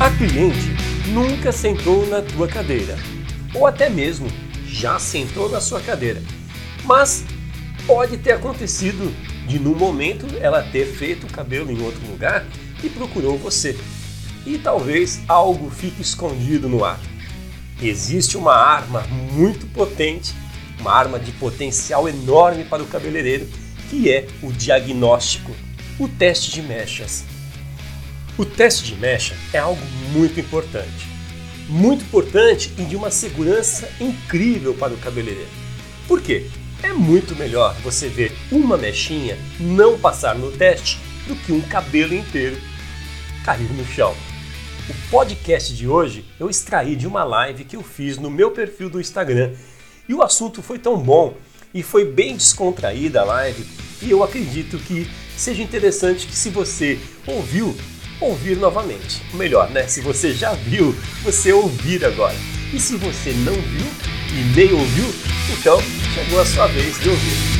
A cliente nunca sentou na tua cadeira, ou até mesmo já sentou na sua cadeira, mas pode ter acontecido de no momento ela ter feito o cabelo em outro lugar e procurou você. E talvez algo fique escondido no ar. Existe uma arma muito potente, uma arma de potencial enorme para o cabeleireiro, que é o diagnóstico, o teste de mechas. O teste de mecha é algo muito importante. Muito importante e de uma segurança incrível para o cabeleireiro. Por quê? É muito melhor você ver uma mechinha não passar no teste do que um cabelo inteiro cair no chão. O podcast de hoje eu extraí de uma live que eu fiz no meu perfil do Instagram. E o assunto foi tão bom e foi bem descontraída a live, e eu acredito que seja interessante que se você ouviu ouvir novamente. Melhor, né? Se você já viu, você ouvir agora. E se você não viu e nem ouviu, então chegou a sua vez de ouvir.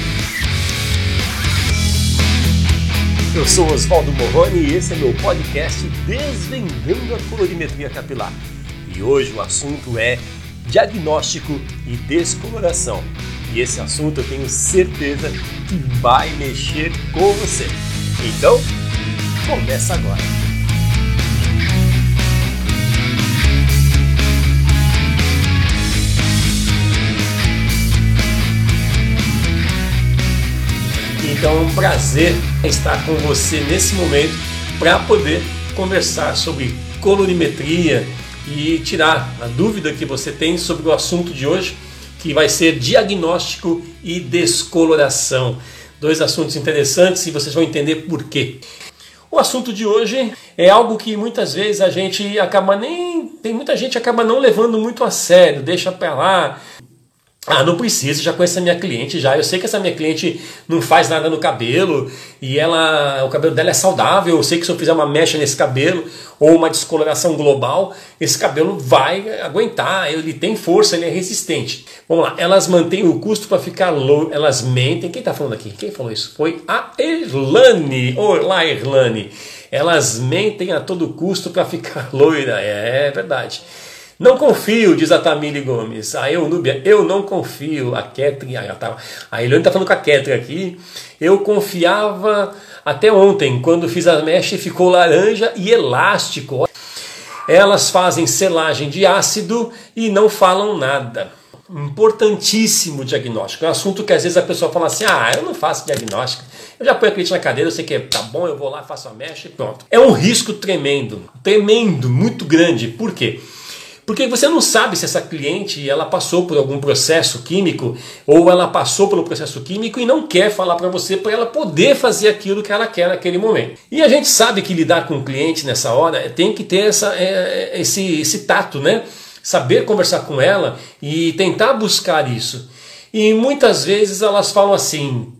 Eu sou Oswaldo Morrone e esse é meu podcast Desvendando a Colorimetria Capilar. E hoje o assunto é diagnóstico e descoloração. E esse assunto eu tenho certeza que vai mexer com você. Então, começa agora. Então é um prazer estar com você nesse momento para poder conversar sobre colorimetria e tirar a dúvida que você tem sobre o assunto de hoje, que vai ser diagnóstico e descoloração. Dois assuntos interessantes e vocês vão entender por quê. O assunto de hoje é algo que muitas vezes a gente acaba nem. Tem muita gente acaba não levando muito a sério, deixa para lá, ah, não precisa, já conheço a minha cliente já. Eu sei que essa minha cliente não faz nada no cabelo e ela, o cabelo dela é saudável. Eu sei que se eu fizer uma mecha nesse cabelo ou uma descoloração global, esse cabelo vai aguentar. Ele tem força, ele é resistente. Vamos lá, elas mantêm o custo para ficar low, elas mentem. Quem está falando aqui? Quem falou isso? Foi a Erlane. Olá, Erlane. Elas mentem a todo custo para ficar loira. É, é verdade. Não confio, diz a Tamile Gomes. A Eunúbia, eu não confio. A Ketri, a, tá, a Eliane está falando com a Ketri aqui. Eu confiava até ontem, quando fiz a mecha ficou laranja e elástico. Elas fazem selagem de ácido e não falam nada. Importantíssimo diagnóstico. É um assunto que às vezes a pessoa fala assim: ah, eu não faço diagnóstico. Eu já ponho a cliente na cadeira, eu sei que tá bom, eu vou lá, faço a mecha e pronto. É um risco tremendo, tremendo, muito grande. Por quê? Porque você não sabe se essa cliente ela passou por algum processo químico ou ela passou pelo processo químico e não quer falar para você para ela poder fazer aquilo que ela quer naquele momento. E a gente sabe que lidar com o cliente nessa hora tem que ter essa, é, é, esse, esse tato, né? Saber conversar com ela e tentar buscar isso. E muitas vezes elas falam assim: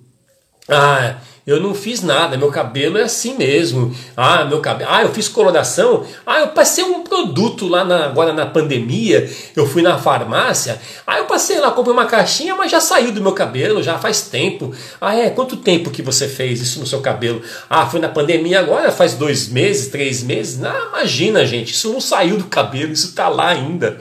ah, eu não fiz nada, meu cabelo é assim mesmo. Ah, meu cabelo. Ah, eu fiz coloração. Ah, eu passei um produto lá na, agora na pandemia. Eu fui na farmácia. Ah, eu passei lá, comprei uma caixinha, mas já saiu do meu cabelo, já faz tempo. Ah, é? Quanto tempo que você fez isso no seu cabelo? Ah, foi na pandemia agora, faz dois meses, três meses. Ah, imagina, gente, isso não saiu do cabelo, isso tá lá ainda.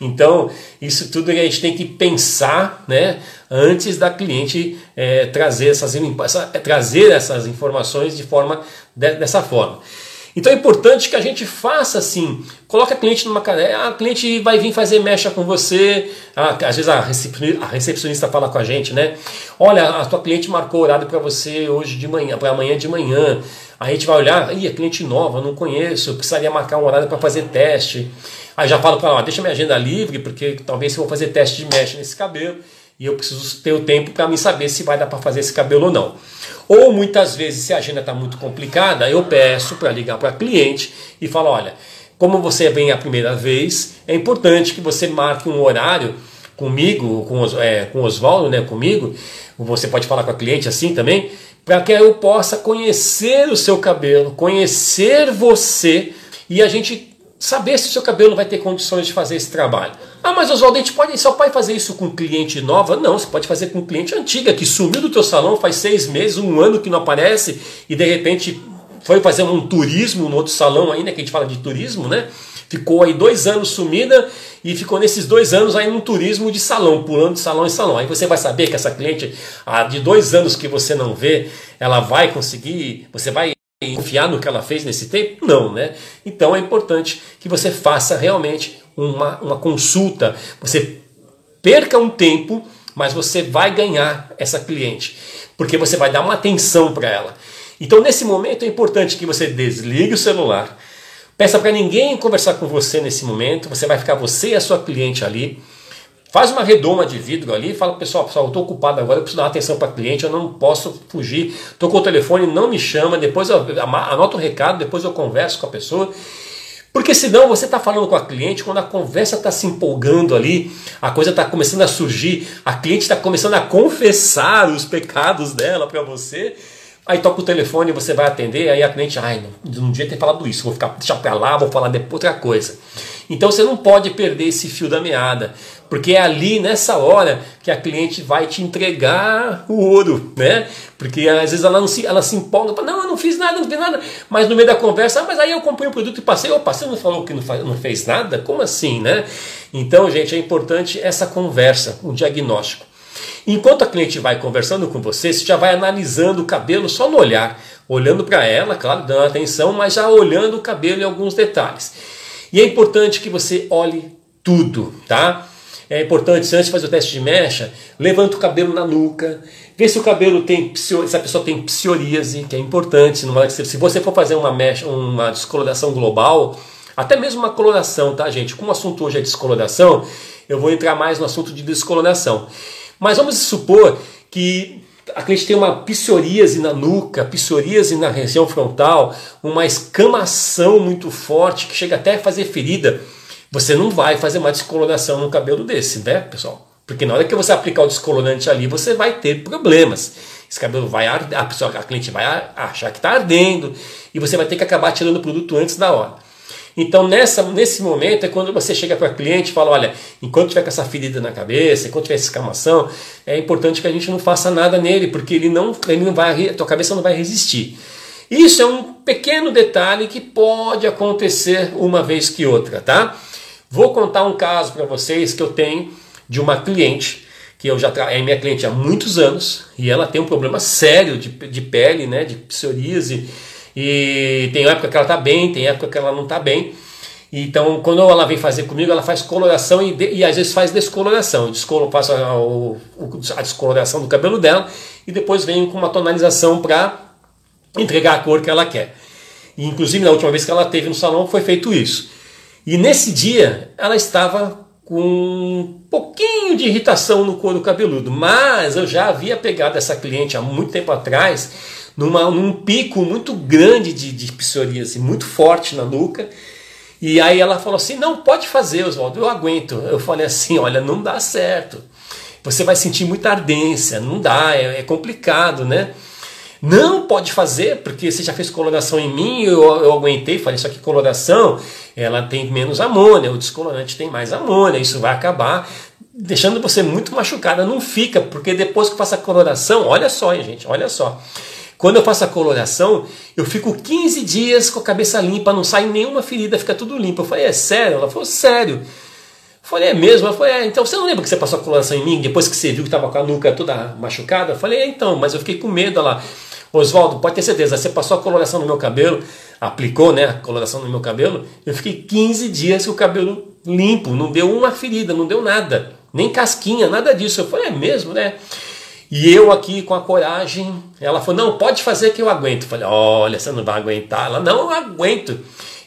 Então, isso tudo a gente tem que pensar, né? antes da cliente é, trazer, essas, essa, é, trazer essas informações de forma de, dessa forma. Então é importante que a gente faça assim, coloque a cliente numa cadeira, a cliente vai vir fazer mecha com você, às vezes a recepcionista, a fala com a gente, né? Olha, a tua cliente marcou horário para você hoje de manhã, para amanhã de manhã. Aí a gente vai olhar, ih, é cliente nova, não conheço, precisaria marcar um horário para fazer teste. Aí já falo para ela, deixa minha agenda livre, porque talvez eu vou fazer teste de mecha nesse cabelo e eu preciso ter o tempo para me saber se vai dar para fazer esse cabelo ou não. Ou muitas vezes, se a agenda está muito complicada, eu peço para ligar para cliente e falo: olha, como você vem a primeira vez, é importante que você marque um horário comigo, com, é, com o Oswaldo, né, comigo. Você pode falar com a cliente assim também, para que eu possa conhecer o seu cabelo, conhecer você e a gente saber se o seu cabelo vai ter condições de fazer esse trabalho. Ah, mas Oswaldo, a gente pode, só pode fazer isso com cliente nova? Não, você pode fazer com cliente antiga, que sumiu do teu salão faz seis meses, um ano que não aparece, e de repente foi fazer um turismo no outro salão aí, né? Que a gente fala de turismo, né? Ficou aí dois anos sumida e ficou nesses dois anos aí num turismo de salão, pulando de salão em salão. Aí você vai saber que essa cliente, ah, de dois anos que você não vê, ela vai conseguir, você vai confiar no que ela fez nesse tempo? Não, né? Então é importante que você faça realmente uma, uma consulta, você perca um tempo, mas você vai ganhar essa cliente, porque você vai dar uma atenção para ela. Então nesse momento é importante que você desligue o celular, peça para ninguém conversar com você nesse momento, você vai ficar você e a sua cliente ali. Faz uma redoma de vidro ali, fala pessoal, pessoal, eu estou ocupado agora, eu preciso dar atenção para cliente, eu não posso fugir. Tocou o telefone, não me chama, depois eu anoto o recado, depois eu converso com a pessoa. Porque senão você está falando com a cliente, quando a conversa está se empolgando ali, a coisa está começando a surgir, a cliente está começando a confessar os pecados dela para você, Aí toca o telefone, você vai atender, aí a cliente, ai, não, não devia ter falado isso, vou ficar deixar para lá, vou falar depois outra coisa. Então você não pode perder esse fio da meada, porque é ali nessa hora que a cliente vai te entregar o ouro, né? Porque às vezes ela, não se, ela se empolga, fala, não, eu não fiz nada, não fiz nada, mas no meio da conversa, ah, mas aí eu comprei o um produto e passei, opa, você não falou que não, faz, não fez nada? Como assim, né? Então, gente, é importante essa conversa, o um diagnóstico. Enquanto a cliente vai conversando com você, você já vai analisando o cabelo só no olhar, olhando para ela, claro, dando atenção, mas já olhando o cabelo em alguns detalhes. E é importante que você olhe tudo, tá? É importante, antes de fazer o teste de mecha, levanta o cabelo na nuca, vê se o cabelo tem, se a pessoa tem psoríase, que é importante, se você for fazer uma mecha, uma descoloração global, até mesmo uma coloração, tá, gente? Como o assunto hoje é descoloração, eu vou entrar mais no assunto de descoloração. Mas vamos supor que a cliente tem uma psoríase na nuca, psoríase na região frontal, uma escamação muito forte que chega até a fazer ferida. Você não vai fazer uma descoloração no cabelo desse, né, pessoal? Porque na hora que você aplicar o descolorante ali, você vai ter problemas. Esse cabelo vai arder, a, pessoa, a cliente vai achar que está ardendo e você vai ter que acabar tirando o produto antes da hora. Então, nessa, nesse momento é quando você chega para o cliente e fala: olha, enquanto tiver com essa ferida na cabeça, enquanto tiver essa escamação, é importante que a gente não faça nada nele, porque ele não, ele não vai, a tua cabeça não vai resistir. Isso é um pequeno detalhe que pode acontecer uma vez que outra, tá? Vou contar um caso para vocês que eu tenho de uma cliente que eu já é minha cliente há muitos anos e ela tem um problema sério de, de pele, né, de psoríase e tem época que ela está bem, tem época que ela não está bem. Então, quando ela vem fazer comigo, ela faz coloração e, de, e às vezes faz descoloração. Descolo, faço a, a, descoloração do cabelo dela e depois venho com uma tonalização para entregar a cor que ela quer. E, inclusive, na última vez que ela teve no salão, foi feito isso. E nesse dia, ela estava com um pouquinho de irritação no couro cabeludo, mas eu já havia pegado essa cliente há muito tempo atrás numa, num pico muito grande de, de psoríase, muito forte na nuca. E aí ela falou assim: não, pode fazer, Oswaldo, eu aguento. Eu falei assim: olha, não dá certo. Você vai sentir muita ardência, não dá, é, é complicado, né? Não pode fazer, porque você já fez coloração em mim, eu, eu aguentei, falei, isso aqui coloração, ela tem menos amônia, o descolorante tem mais amônia, isso vai acabar deixando você muito machucada. Não fica, porque depois que faça a coloração, olha só, gente, olha só. Quando eu faço a coloração, eu fico 15 dias com a cabeça limpa, não sai nenhuma ferida, fica tudo limpo. Eu falei, é sério? Ela falou, sério. Eu falei, é mesmo? Ela falou, é, então você não lembra que você passou a coloração em mim depois que você viu que estava com a nuca toda machucada? Eu falei, é, então, mas eu fiquei com medo lá. Oswaldo, pode ter certeza, você passou a coloração no meu cabelo, aplicou né, a coloração no meu cabelo, eu fiquei 15 dias com o cabelo limpo, não deu uma ferida, não deu nada, nem casquinha, nada disso. Eu falei, é mesmo, né? E eu aqui com a coragem, ela falou: não, pode fazer que eu aguento. Falei: olha, você não vai aguentar. Ela: não, eu aguento.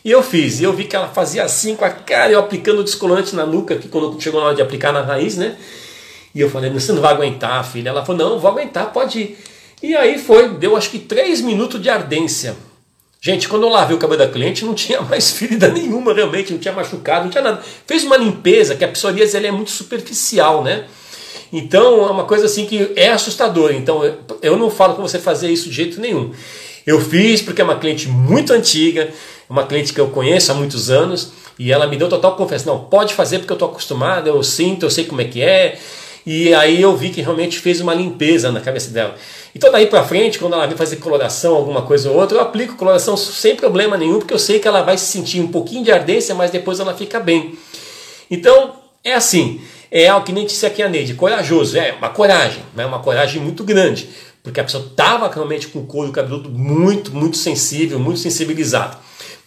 E eu fiz, e eu vi que ela fazia assim com a cara, eu aplicando o descolorante na nuca, que quando chegou na hora de aplicar na raiz, né? E eu falei: você não vai aguentar, filha. Ela falou: não, vou aguentar, pode ir. E aí foi, deu acho que três minutos de ardência. Gente, quando eu lavei o cabelo da cliente, não tinha mais ferida nenhuma, realmente, não tinha machucado, não tinha nada. Fez uma limpeza, que a psoríase ela é muito superficial, né? Então é uma coisa assim que é assustador. Então eu não falo com você fazer isso de jeito nenhum. Eu fiz porque é uma cliente muito antiga, uma cliente que eu conheço há muitos anos, e ela me deu total confiança. Não, pode fazer porque eu estou acostumado, eu sinto, eu sei como é que é. E aí eu vi que realmente fez uma limpeza na cabeça dela. Então daí para frente, quando ela vem fazer coloração, alguma coisa ou outra, eu aplico coloração sem problema nenhum, porque eu sei que ela vai se sentir um pouquinho de ardência, mas depois ela fica bem. Então é assim, é algo que nem disse aqui a Neide, corajoso, é uma coragem, né? uma coragem muito grande, porque a pessoa estava realmente com o couro cabeludo muito, muito sensível, muito sensibilizado.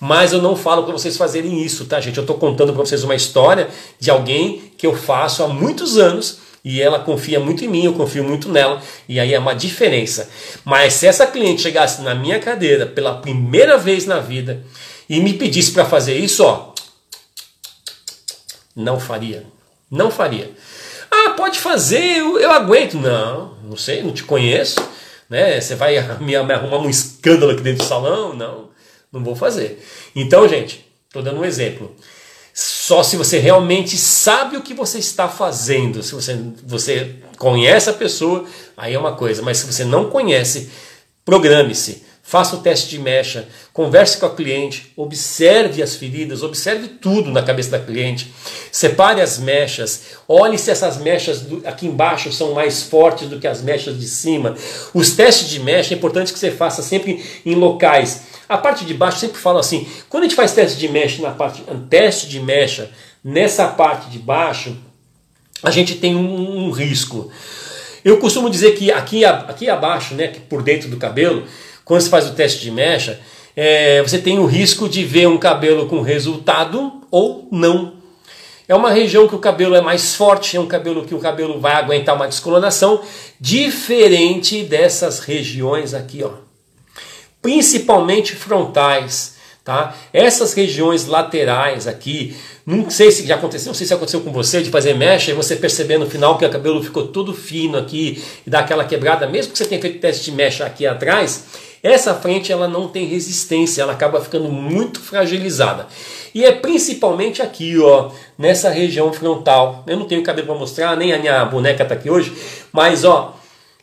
Mas eu não falo para vocês fazerem isso, tá, gente? Eu estou contando para vocês uma história de alguém que eu faço há muitos anos e ela confia muito em mim, eu confio muito nela, e aí é uma diferença. Mas se essa cliente chegasse na minha cadeira pela primeira vez na vida e me pedisse para fazer isso, ó, não faria. Não faria. Ah, pode fazer, eu, eu aguento. Não, não sei, não te conheço. Né? Você vai me, arrumar um escândalo aqui dentro do salão? Não, não vou fazer. Então, gente, estou dando um exemplo. Só se você realmente sabe o que você está fazendo, se você, você conhece a pessoa, aí é uma coisa, mas se você não conhece, programe-se, faça o teste de mecha, converse com a cliente, observe as feridas, observe tudo na cabeça da cliente, separe as mechas, olhe se essas mechas aqui embaixo são mais fortes do que as mechas de cima. Os testes de mecha é importante que você faça sempre em locais a parte de baixo sempre falo assim, quando a gente faz teste de mecha na parte, teste de mecha nessa parte de baixo, a gente tem um, um risco. Eu costumo dizer que aqui, aqui abaixo, né, por dentro do cabelo, quando você faz o teste de mecha, é, você tem o risco de ver um cabelo com resultado ou não. É uma região que o cabelo é mais forte, é um cabelo que o cabelo vai aguentar uma descoloração, diferente dessas regiões aqui, ó principalmente frontais. Tá? Essas regiões laterais aqui, não sei se já aconteceu, não sei se aconteceu com você de fazer mecha e você perceber no final que o cabelo ficou todo fino aqui e dá aquela quebrada, mesmo que você tenha feito teste de mecha aqui atrás, essa frente ela não tem resistência, ela acaba ficando muito fragilizada. E é principalmente aqui, ó, nessa região frontal. Eu não tenho cabelo para mostrar, nem a minha boneca está aqui hoje, mas ó,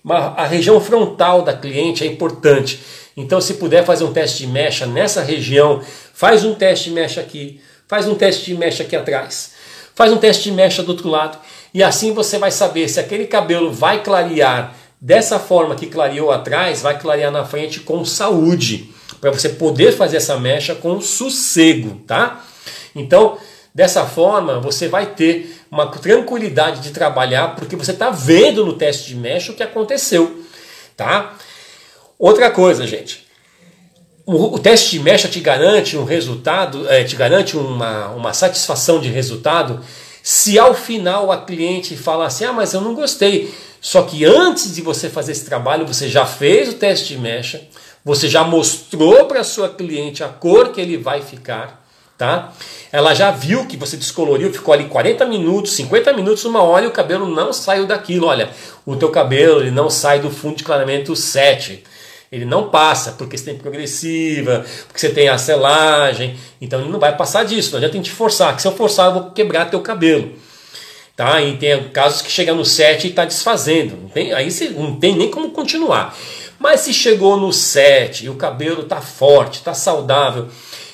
a região frontal da cliente é importante. Então, se puder fazer um teste de mecha nessa região, faz um teste de mecha aqui, faz um teste de mecha aqui atrás, faz um teste de mecha do outro lado, e assim você vai saber se aquele cabelo vai clarear dessa forma que clareou atrás, vai clarear na frente com saúde, para você poder fazer essa mecha com sossego, tá? Então, dessa forma, você vai ter uma tranquilidade de trabalhar, porque você está vendo no teste de mecha o que aconteceu, tá? Outra coisa, gente. O, teste de mecha te garante um resultado, é, te garante uma, uma satisfação de resultado se ao final a cliente fala assim: ah, mas eu não gostei. Só que antes de você fazer esse trabalho, você já fez o teste de mecha, você já mostrou para sua cliente a cor que ele vai ficar, tá? Ela já viu que você descoloriu, ficou ali 40 minutos, 50 minutos, uma hora e o cabelo não saiu daquilo. Olha, o teu cabelo ele não sai do fundo de clareamento 7 ele não passa, porque você tem progressiva, porque você tem a selagem, então ele não vai passar disso, não adianta a gente forçar, que se eu forçar eu vou quebrar teu cabelo. Tá? E tem casos que chega no 7 e está desfazendo, não tem, aí você não tem nem como continuar. Mas se chegou no 7 e o cabelo está forte, está saudável,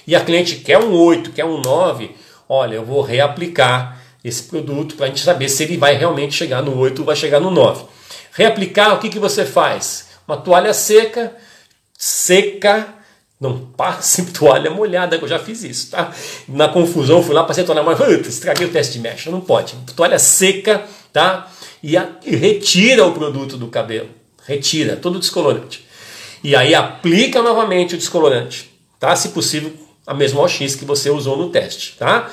e a cliente quer um 8, quer um 9, olha, eu vou reaplicar esse produto para a gente saber se ele vai realmente chegar no 8 ou vai chegar no 9. Reaplicar, o que, que você faz? Uma toalha seca, seca, não passe toalha molhada, eu já fiz isso, tá? Na confusão, fui lá, passei a toalha molhada, estraguei o teste de mecha, não pode. Toalha seca, tá? E, a, e retira o produto do cabelo, retira todo o descolorante. E aí aplica novamente o descolorante, tá? Se possível, a mesma OX que você usou no teste, tá?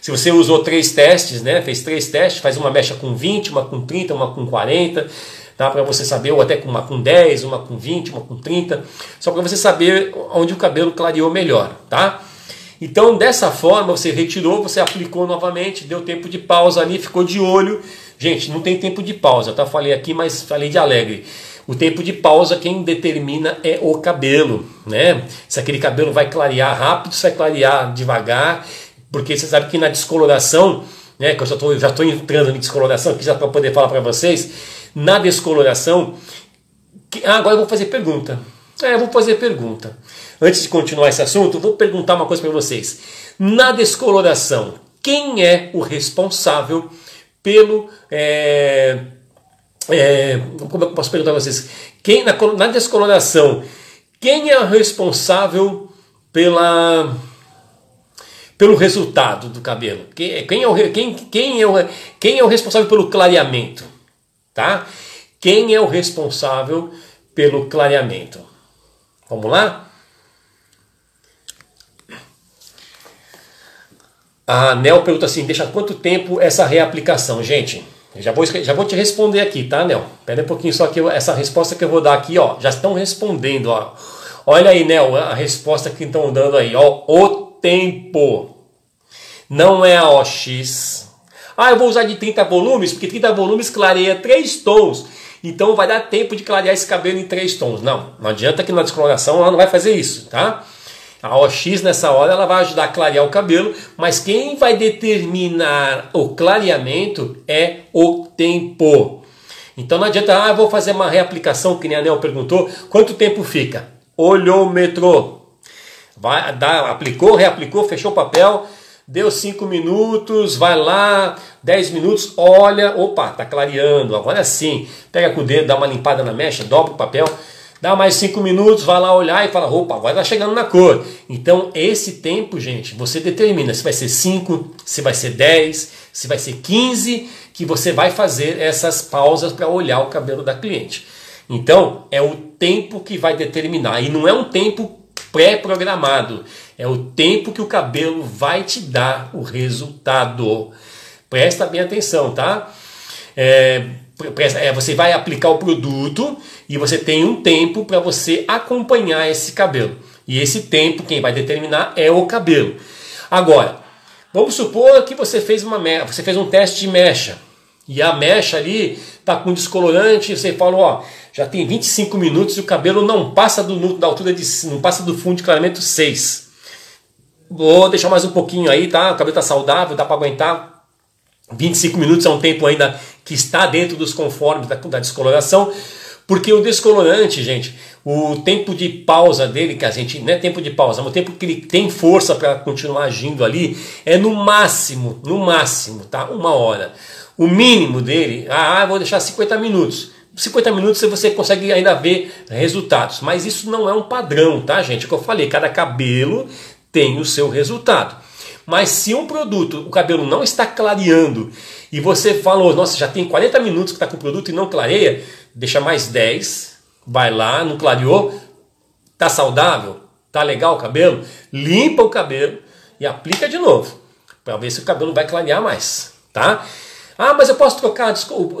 Se você usou três testes, né? Fez três testes, faz uma mecha com 20, uma com 30, uma com 40 tá? para você saber, ou até com uma com 10, uma com 20, uma com 30, só para você saber onde o cabelo clareou melhor. Tá? Então, dessa forma, você retirou, você aplicou novamente, deu tempo de pausa ali, ficou de olho. Gente, não tem tempo de pausa, tá? Falei aqui, mas falei de alegre. O tempo de pausa quem determina é o cabelo, né? Se aquele cabelo vai clarear rápido, se vai clarear devagar, porque você sabe que na descoloração, né? Que eu já estou entrando em descoloração aqui já para poder falar para vocês na descoloração. Que, ah, agora eu vou fazer pergunta. É, eu vou fazer pergunta. Antes de continuar esse assunto, vou perguntar uma coisa para vocês. Na descoloração, quem é o responsável pelo é, é, como eu posso perguntar a vocês? Quem na, na descoloração, quem é o responsável pela pelo resultado do cabelo? Quem, quem, é o, quem, quem, é o, quem é o responsável pelo clareamento? Tá? Quem é o responsável pelo clareamento? Vamos lá? A Nel pergunta assim: deixa quanto tempo essa reaplicação? Gente, já vou, já vou te responder aqui, tá, Nel? Pera um pouquinho só que eu, essa resposta que eu vou dar aqui, ó. Já estão respondendo, ó. Olha aí, Nel, a resposta que estão dando aí, ó. O tempo. Não é a OX. Ah, eu vou usar de 30 volumes, porque 30 volumes clareia 3 tons. Então vai dar tempo de clarear esse cabelo em 3 tons. Não, não adianta que na descoloração ela não vai fazer isso, tá? A OX nessa hora ela vai ajudar a clarear o cabelo, mas quem vai determinar o clareamento é o tempo. Então não adianta, ah, vou fazer uma reaplicação, que nem a Nel perguntou, quanto tempo fica? Olhômetro. Vai, dá, aplicou, reaplicou, fechou o papel, deu 5 minutos, vai lá, 10 minutos, olha, opa, tá clareando, agora sim. Pega com o dedo, dá uma limpada na mecha, dobra o papel, dá mais 5 minutos, vai lá olhar e fala, opa, agora tá chegando na cor. Então, esse tempo, gente, você determina se vai ser 5, se vai ser 10, se vai ser 15, que você vai fazer essas pausas para olhar o cabelo da cliente. Então, é o tempo que vai determinar, e não é um tempo pré-programado. É o tempo que o cabelo vai te dar o resultado. Presta bem atenção, tá? É, é, você vai aplicar o produto e você tem um tempo para você acompanhar esse cabelo. E esse tempo, quem vai determinar é o cabelo. Agora, vamos supor que você fez, uma, você fez um teste de mecha. E a mecha ali está com descolorante, você falou, ó, já tem 25 minutos e o cabelo não passa do, da altura de. não passa do fundo de clareamento 6. Vou deixar mais um pouquinho aí, tá? O cabelo tá saudável, dá para aguentar. 25 minutos é um tempo ainda que está dentro dos conformes da, da descoloração. Porque o descolorante, gente, o tempo de pausa dele, que a gente não é tempo de pausa, mas o tempo que ele tem força para continuar agindo ali, é no máximo, no máximo, tá? Uma hora. O mínimo dele, ah, vou deixar 50 minutos. 50 minutos você consegue ainda ver resultados, mas isso não é um padrão, tá, gente? É o que eu falei, cada cabelo tem o seu resultado. Mas se um produto, o cabelo não está clareando e você falou, nossa, já tem 40 minutos que está com o produto e não clareia, deixa mais 10, vai lá, não clareou, tá saudável, tá legal o cabelo, limpa o cabelo e aplica de novo, para ver se o cabelo vai clarear mais, tá? Ah, mas eu posso trocar,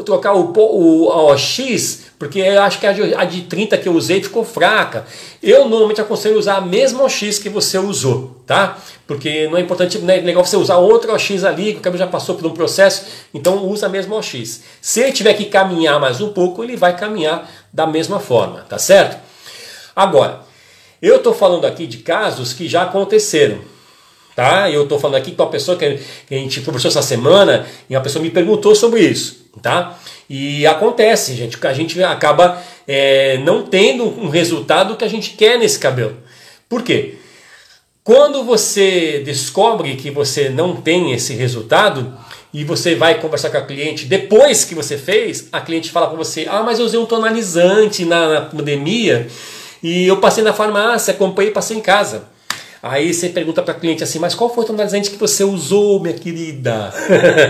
trocar o, o, o X, porque eu acho que a de, a de 30 que eu usei ficou fraca. Eu normalmente aconselho usar a mesma OX que você usou, tá? Porque não é importante, não é legal você usar outra OX ali, que o cabelo já passou por um processo, então usa a mesma OX. Se ele tiver que caminhar mais um pouco, ele vai caminhar da mesma forma, tá certo? Agora, eu estou falando aqui de casos que já aconteceram tá? Eu estou falando aqui com uma pessoa que a gente conversou essa semana e uma pessoa me perguntou sobre isso, tá? E acontece, gente, que a gente acaba é, não tendo um resultado que a gente quer nesse cabelo. Por quê? Quando você descobre que você não tem esse resultado e você vai conversar com a cliente depois que você fez, a cliente fala para você: Ah, mas eu usei um tonalizante na, na pandemia e eu passei na farmácia, comprei e passei em casa. Aí você pergunta para cliente assim, mas qual foi o tonalizante que você usou, minha querida?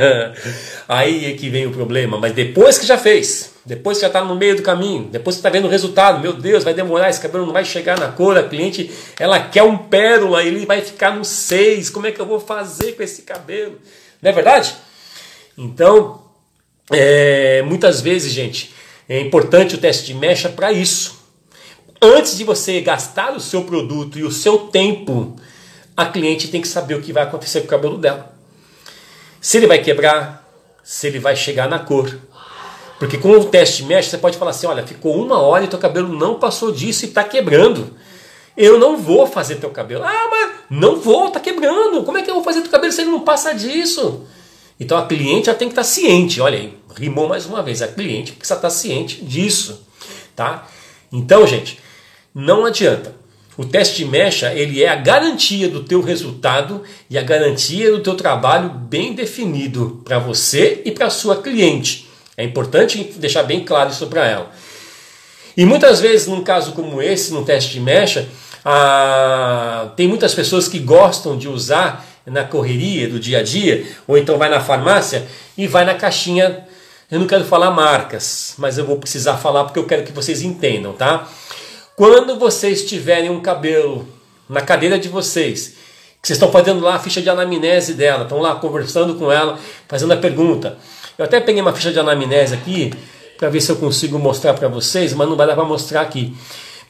Aí é que vem o problema, mas depois que já fez, depois que já está no meio do caminho, depois que está vendo o resultado, meu Deus, vai demorar, esse cabelo não vai chegar na cor, a cliente, ela quer um pérola, ele vai ficar no 6, como é que eu vou fazer com esse cabelo? Não é verdade? Então, é, muitas vezes, gente, é importante o teste de mecha para isso Antes de você gastar o seu produto e o seu tempo, a cliente tem que saber o que vai acontecer com o cabelo dela. Se ele vai quebrar, se ele vai chegar na cor. Porque com o teste mesh, você pode falar assim: olha, ficou uma hora e teu cabelo não passou disso e está quebrando. Eu não vou fazer teu cabelo. Ah, mas não vou, está quebrando. Como é que eu vou fazer teu cabelo se ele não passa disso? Então a cliente já tem que estar tá ciente. Olha aí, rimou mais uma vez. A cliente precisa estar tá ciente disso, tá? Então, gente, não adianta. O teste de mecha ele é a garantia do teu resultado e a garantia do teu trabalho bem definido para você e para sua cliente. É importante deixar bem claro isso para ela. E muitas vezes, num caso como esse, num teste de mecha, ah, tem muitas pessoas que gostam de usar na correria do dia a dia, ou então vai na farmácia e vai na caixinha. Eu não quero falar marcas, mas eu vou precisar falar porque eu quero que vocês entendam, tá? Quando vocês tiverem um cabelo na cadeira de vocês, que vocês estão fazendo lá a ficha de anamnese dela, estão lá conversando com ela, fazendo a pergunta. Eu até peguei uma ficha de anamnese aqui para ver se eu consigo mostrar para vocês, mas não vai dar para mostrar aqui.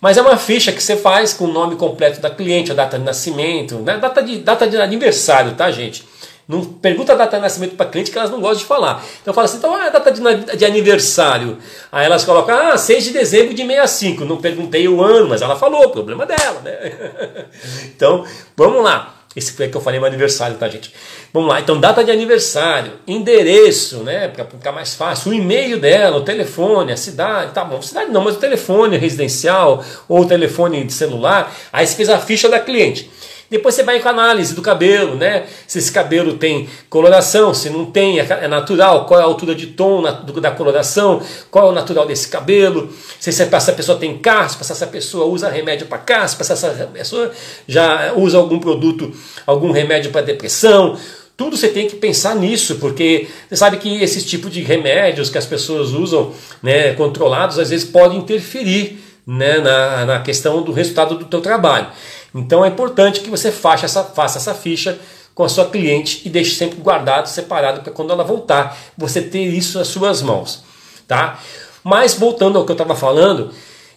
Mas é uma ficha que você faz com o nome completo da cliente, a data de nascimento, né? data, de, data de aniversário, tá, gente? Não pergunta a data de nascimento para cliente que elas não gostam de falar. Então eu falo assim, então ah, a data de, de, aniversário. Aí elas colocam, ah, 6 de dezembro de 65. Não perguntei o ano, mas ela falou, problema dela, né? então, vamos lá. Esse foi que eu falei meu aniversário, tá, gente? Vamos lá, então data de aniversário, endereço, né? Para ficar mais fácil, o e-mail dela, o telefone, a cidade, tá bom, cidade não, mas o telefone residencial ou o telefone de celular. Aí você fez a ficha da cliente. Depois você vai com a análise do cabelo, né? Se esse cabelo tem coloração, se não tem, é, é natural, qual é a altura de tom da coloração, qual é o natural desse cabelo, se essa pessoa tem caspa, se essa pessoa usa remédio para caspa, se essa pessoa já usa algum produto, algum remédio para depressão. Tudo você tem que pensar nisso, porque você sabe que esses tipos de remédios que as pessoas usam, né, controlados, às vezes podem interferir né, na, na questão do resultado do teu trabalho. Então é importante que você faça essa, faça essa ficha com a sua cliente e deixe sempre guardado, separado, para quando ela voltar, você ter isso nas suas mãos. Tá? Mas voltando ao que eu estava falando,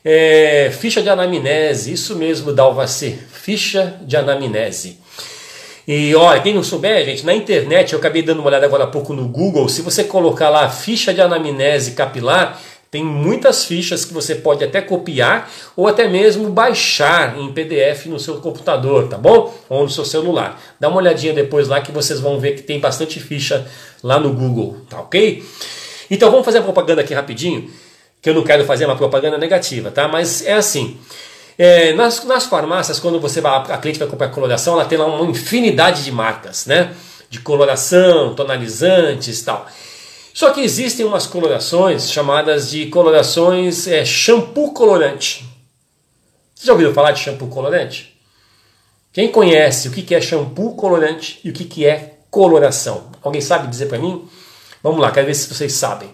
é, ficha de anamnese, isso mesmo, Dalvacê, ficha de anamnese. E olha, quem não souber, gente, na internet, eu acabei dando uma olhada agora há pouco no Google, se você colocar lá ficha de anamnese capilar, tem muitas fichas que você pode até copiar ou até mesmo baixar em PDF no seu computador, tá bom? Ou no seu celular. Dá uma olhadinha depois lá que vocês vão ver que tem bastante ficha lá no Google, tá ok? Então vamos fazer a propaganda aqui rapidinho, que eu não quero fazer uma propaganda negativa, tá? Mas é assim. É, nas, nas farmácias, quando você vai, a cliente vai comprar coloração, ela tem lá uma infinidade de marcas, né? De coloração, tonalizantes e tal. Só que existem umas colorações chamadas de colorações é, shampoo colorante. Você já ouviu falar de shampoo colorante? Quem conhece o que é shampoo colorante e o que é coloração? Alguém sabe dizer para mim? Vamos lá, quero ver se vocês sabem.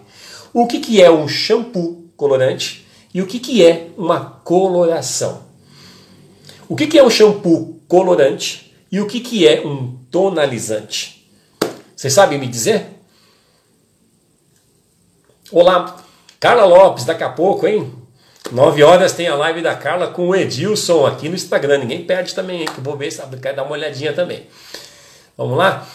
O que é um shampoo colorante e o que é uma coloração? O que é um shampoo colorante e o que é um tonalizante? Vocês sabem me dizer? Olá, Carla Lopes, daqui a pouco, hein? 9 horas tem a live da Carla com o Edilson aqui no Instagram. Ninguém perde também, hein? Que eu vou ver, sabe? Quer dar uma olhadinha também. Vamos lá?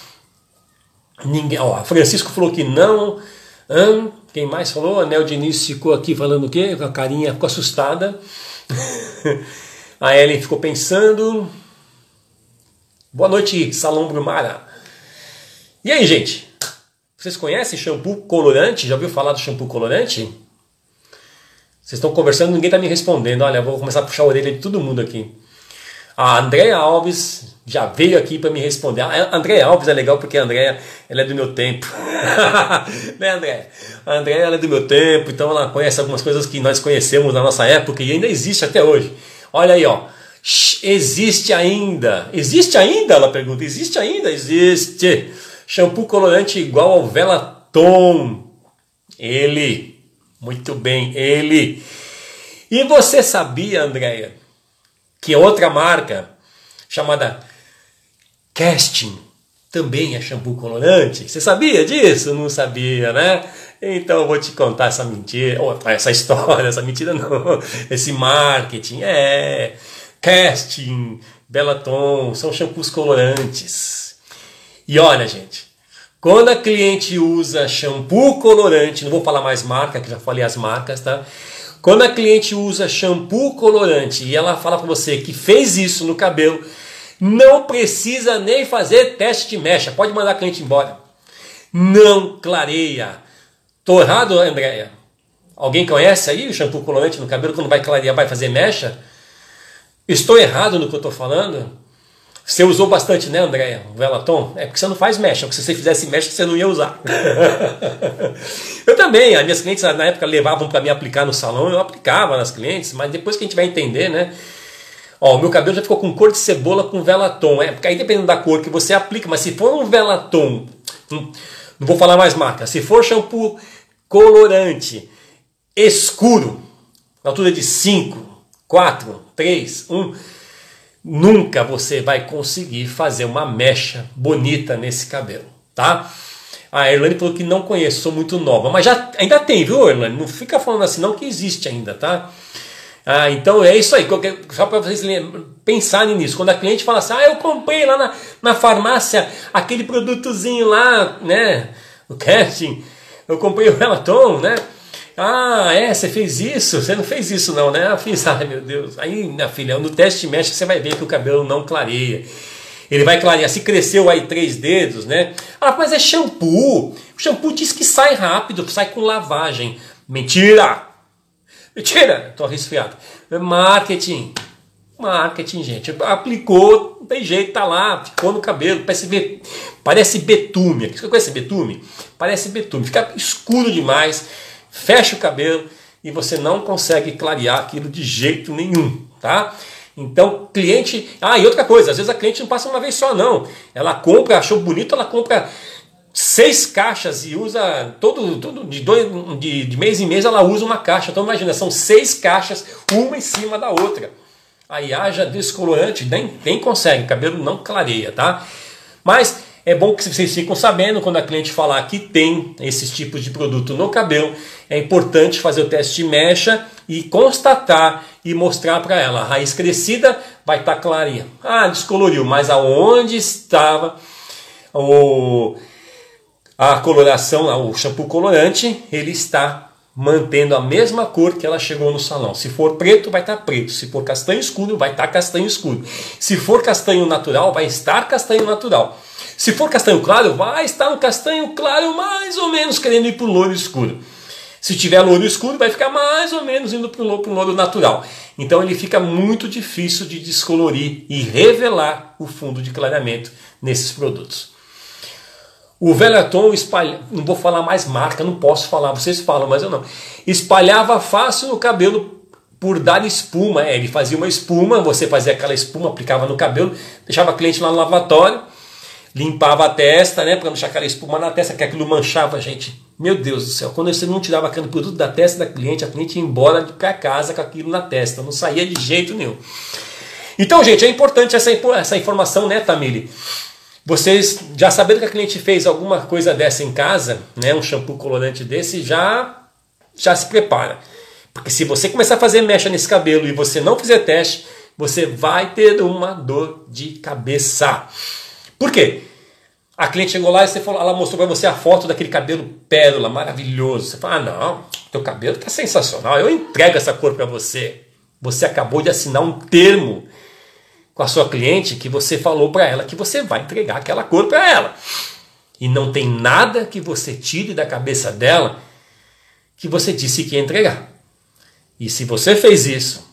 Ninguém, ó, Francisco falou que não. Hum, quem mais falou? Anel Diniz ficou aqui falando o quê? Com a carinha, ficou assustada. a Ellen ficou pensando. Boa noite, Salão Brumara. E aí, gente? Vocês conhecem shampoo colorante? Já ouviu falar do shampoo colorante? Vocês estão conversando, ninguém está me respondendo. Olha, vou começar a puxar a orelha de todo mundo aqui. A Andréa Alves já veio aqui para me responder. A Andréa Alves é legal porque a Andréa ela é do meu tempo. né, Andréa? A Andréa ela é do meu tempo, então ela conhece algumas coisas que nós conhecemos na nossa época e ainda existe até hoje. Olha aí, ó. Existe ainda. Existe ainda? Ela pergunta. Existe ainda? Existe. Shampoo colorante igual ao Velaton. Ele. Muito bem, ele. E você sabia, Andréia, que outra marca chamada Casting também é shampoo colorante? Você sabia disso? Não sabia, né? Então eu vou te contar essa mentira, ou essa história, essa mentira não, esse marketing. É, Casting, Belaton, são shampoos colorantes. E olha, gente, quando a cliente usa shampoo colorante, não vou falar mais marca, que já falei as marcas, tá? Quando a cliente usa shampoo colorante e ela fala para você que fez isso no cabelo, não precisa nem fazer teste de mecha, pode mandar a cliente embora. Não clareia. Tô errado, Andréia? Alguém conhece aí o shampoo colorante no cabelo quando vai clarear, vai fazer mecha? Estou errado no que eu estou falando? Você usou bastante, né, André? O Velaton? É porque você não faz mecha, porque se você fizesse mecha, você não ia usar. eu também, as minhas clientes na época levavam para mim aplicar no salão, eu aplicava nas clientes, mas depois que a gente vai entender, né? Ó, o meu cabelo já ficou com cor de cebola com Velaton. É, porque aí dependendo da cor que você aplica, mas se for um Velaton, hum, não vou falar mais marca, se for shampoo colorante escuro, altura de 5, 4, 3, 1 nunca você vai conseguir fazer uma mecha bonita nesse cabelo, tá? A Erlane falou que não conhece, sou muito nova, mas já ainda tem, viu, Erlane? Não fica falando assim não que existe ainda, tá? Ah, então é isso aí, só para vocês pensarem nisso. Quando a cliente fala assim, ah, eu comprei lá na, na farmácia aquele produtozinho lá, né, o casting, eu comprei o Relaton, né? Ah, é, você fez isso? Você não fez isso não, né? Eu fiz, ai meu Deus. Aí, minha filha, no teste mexe você vai ver que o cabelo não clareia. Ele vai clarear. Se cresceu aí três dedos, né? Ah, mas é shampoo. O shampoo diz que sai rápido, sai com lavagem. Mentira! Mentira! Tô resfriado. Marketing. Marketing, gente. Aplicou, não tem jeito, tá lá, ficou no cabelo, parece, parece betume. Você conhece betume? Parece betume. Fica escuro demais fecha o cabelo e você não consegue clarear aquilo de jeito nenhum, tá? Então, cliente. Ah, e outra coisa, às vezes a cliente não passa uma vez só, não. Ela compra, achou bonito, ela compra seis caixas e usa todo, todo de, dois, de, de mês em mês ela usa uma caixa. Então imagina, são seis caixas, uma em cima da outra. Aí haja descolorante, nem, nem consegue, o cabelo não clareia, tá? Mas é bom que vocês ficam sabendo quando a cliente falar que tem esses tipos de produto no cabelo. É importante fazer o teste de mecha e constatar e mostrar para ela. A raiz crescida vai estar tá clarinha. Ah, descoloriu, mas aonde estava o, a coloração, o shampoo colorante, ele está mantendo a mesma cor que ela chegou no salão. Se for preto, vai estar tá preto. Se for castanho escuro, vai estar tá castanho escuro. Se for castanho natural, vai estar castanho natural. Se for castanho claro, vai estar no castanho claro mais ou menos querendo ir para o louro escuro. Se tiver louro escuro, vai ficar mais ou menos indo para o louro natural. Então ele fica muito difícil de descolorir e revelar o fundo de clareamento nesses produtos. O Velaton espalha, não vou falar mais marca, não posso falar, vocês falam, mas eu não. Espalhava fácil no cabelo por dar espuma. É, ele fazia uma espuma, você fazia aquela espuma, aplicava no cabelo, deixava a cliente lá no lavatório limpava a testa, né, para não deixar aquela espuma na testa, que aquilo manchava, gente. Meu Deus do céu, quando você não tirava aquele produto da testa da cliente, a cliente ia embora para casa com aquilo na testa, não saía de jeito nenhum. Então, gente, é importante essa, essa informação, né, Tamili? Vocês já sabendo que a cliente fez alguma coisa dessa em casa, né, um shampoo colorante desse, já já se prepara. Porque se você começar a fazer mecha nesse cabelo e você não fizer teste, você vai ter uma dor de cabeça. Por quê? A cliente chegou lá e você falou, ela mostrou para você a foto daquele cabelo pérola maravilhoso. Você fala: "Ah, não, teu cabelo tá sensacional. Eu entrego essa cor para você". Você acabou de assinar um termo com a sua cliente que você falou para ela que você vai entregar aquela cor para ela. E não tem nada que você tire da cabeça dela que você disse que ia entregar. E se você fez isso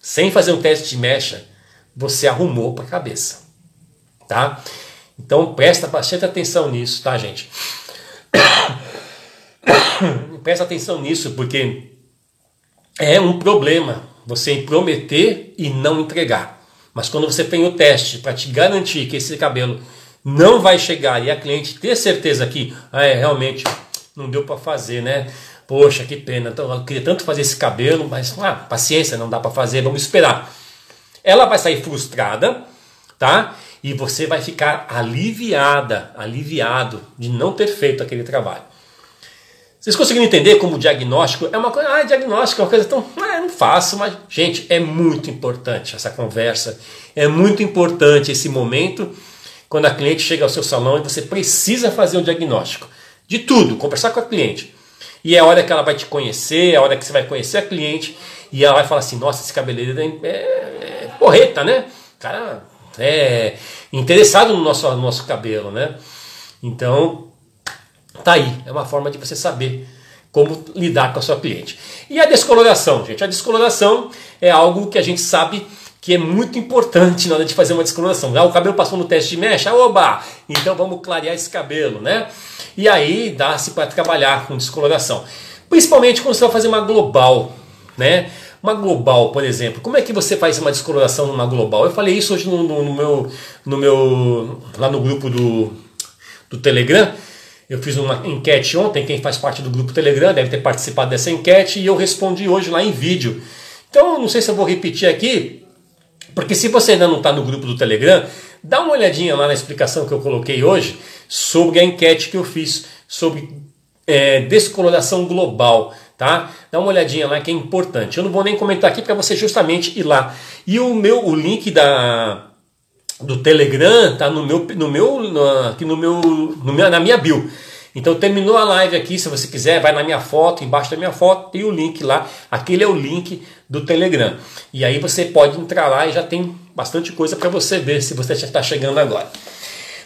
sem fazer um teste de mecha, você arrumou para a cabeça. Tá? Então presta bastante atenção nisso, tá, gente? presta atenção nisso, porque é um problema você prometer e não entregar. Mas quando você tem o teste para te garantir que esse cabelo não vai chegar e a cliente ter certeza que ah, é, realmente não deu para fazer, né? Poxa, que pena. Então, eu queria tanto fazer esse cabelo, mas ah, paciência, não dá para fazer, vamos esperar. Ela vai sair frustrada, tá? e você vai ficar aliviada, aliviado de não ter feito aquele trabalho. Vocês conseguiram entender como o diagnóstico é uma coisa, ah, diagnóstico é uma coisa tão, ah, não faço, mas gente, é muito importante essa conversa, é muito importante esse momento quando a cliente chega ao seu salão e você precisa fazer o diagnóstico de tudo, conversar com a cliente. E é a hora que ela vai te conhecer, é a hora que você vai conhecer a cliente e ela vai falar assim: nossa, esse cabeleireiro é, é porreta, né? Cara, é, interessado no nosso, no nosso cabelo, né? Então, tá aí, é uma forma de você saber como lidar com a sua cliente. E a descoloração, gente? A descoloração é algo que a gente sabe que é muito importante na hora de fazer uma descoloração. Ah, o cabelo passou no teste de mecha, oba! Então vamos clarear esse cabelo, né? E aí dá-se para trabalhar com descoloração. Principalmente quando você vai fazer uma global, né? Uma global, por exemplo, como é que você faz uma descoloração numa global? Eu falei isso hoje no, no, no meu, no meu, lá no grupo do, do Telegram. Eu fiz uma enquete ontem, quem faz parte do grupo Telegram deve ter participado dessa enquete e eu respondi hoje lá em vídeo. Então, não sei se eu vou repetir aqui, porque se você ainda não está no grupo do Telegram, dá uma olhadinha lá na explicação que eu coloquei hoje sobre a enquete que eu fiz sobre é, descoloração global, tá? Dá uma olhadinha lá que é importante. Eu não vou nem comentar aqui para você justamente ir lá. E o meu, o link da do Telegram tá no meu, no meu, no, aqui no meu, no meu, na minha bio. Então terminou a live aqui, se você quiser, vai na minha foto, embaixo da minha foto tem o link lá. Aquele é o link do Telegram. E aí você pode entrar lá e já tem bastante coisa para você ver se você já está chegando agora.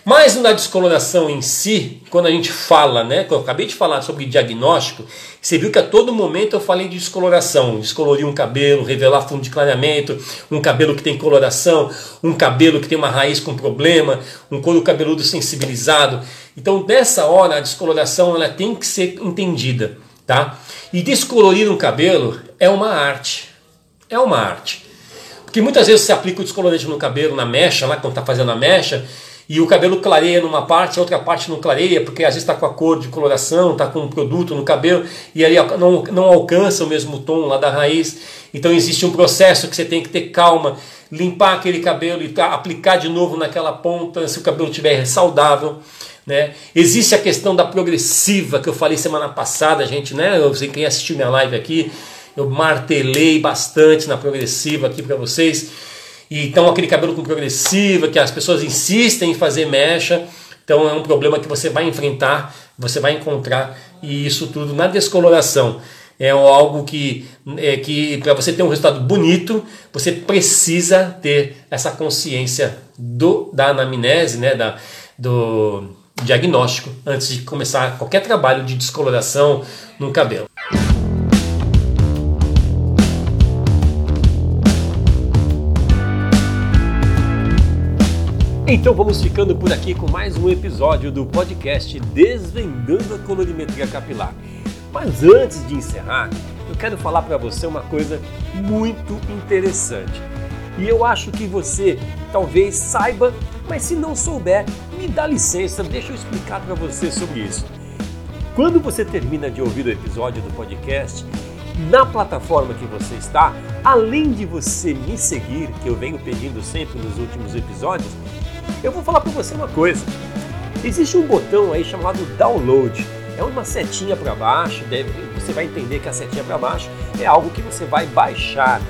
Mas na descoloração em si, quando a gente fala, né, eu acabei de falar sobre diagnóstico, você viu que a todo momento eu falei de descoloração, descolorir um cabelo, revelar fundo de clareamento, um cabelo que tem coloração, um cabelo que tem uma raiz com problema, um couro cabeludo sensibilizado. Então, nessa hora, a descoloração ela tem que ser entendida, tá? E descolorir um cabelo é uma arte, é uma arte. Porque muitas vezes você aplica o descolorante no cabelo, na mecha, lá quando está fazendo a mecha, e o cabelo clareia numa parte, a outra parte não clareia, porque às vezes está com a cor de coloração, está com um produto no cabelo e ali não, não alcança o mesmo tom lá da raiz. Então existe um processo que você tem que ter calma, limpar aquele cabelo e aplicar de novo naquela ponta se o cabelo estiver saudável. Né? Existe a questão da progressiva que eu falei semana passada, gente, né? Eu sei quem assistiu minha live aqui, eu martelei bastante na progressiva aqui para vocês e então aquele cabelo com progressiva, que as pessoas insistem em fazer mecha, então é um problema que você vai enfrentar, você vai encontrar, e isso tudo na descoloração. É algo que, é, que para você ter um resultado bonito, você precisa ter essa consciência do, da anamnese, né, da, do diagnóstico, antes de começar qualquer trabalho de descoloração no cabelo. Então vamos ficando por aqui com mais um episódio do podcast Desvendando a Colorimetria Capilar. Mas antes de encerrar, eu quero falar para você uma coisa muito interessante. E eu acho que você talvez saiba, mas se não souber, me dá licença, deixa eu explicar para você sobre isso. Quando você termina de ouvir o episódio do podcast, na plataforma que você está, além de você me seguir, que eu venho pedindo sempre nos últimos episódios, eu vou falar para você uma coisa. Existe um botão aí chamado download. É uma setinha para baixo, deve, você vai entender que a setinha para baixo é algo que você vai baixar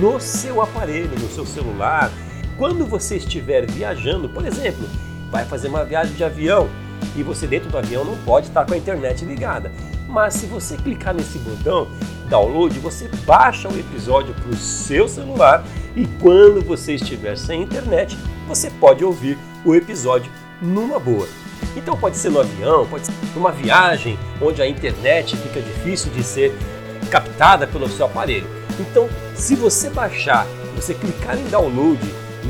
no seu aparelho, no seu celular. Quando você estiver viajando, por exemplo, vai fazer uma viagem de avião e você dentro do avião não pode estar com a internet ligada. Mas se você clicar nesse botão download, você baixa o episódio para o seu celular e quando você estiver sem internet, você pode ouvir o episódio numa boa. Então pode ser no avião, pode ser numa viagem onde a internet fica difícil de ser captada pelo seu aparelho. Então, se você baixar, você clicar em download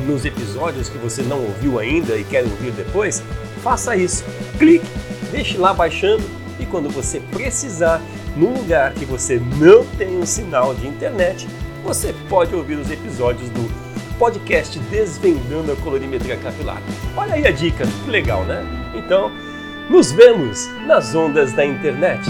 nos episódios que você não ouviu ainda e quer ouvir depois, faça isso. Clique, deixe lá baixando e quando você precisar, num lugar que você não tem um sinal de internet, você pode ouvir os episódios do podcast Desvendando a Colorimetria Capilar. Olha aí a dica, que legal, né? Então, nos vemos nas ondas da internet.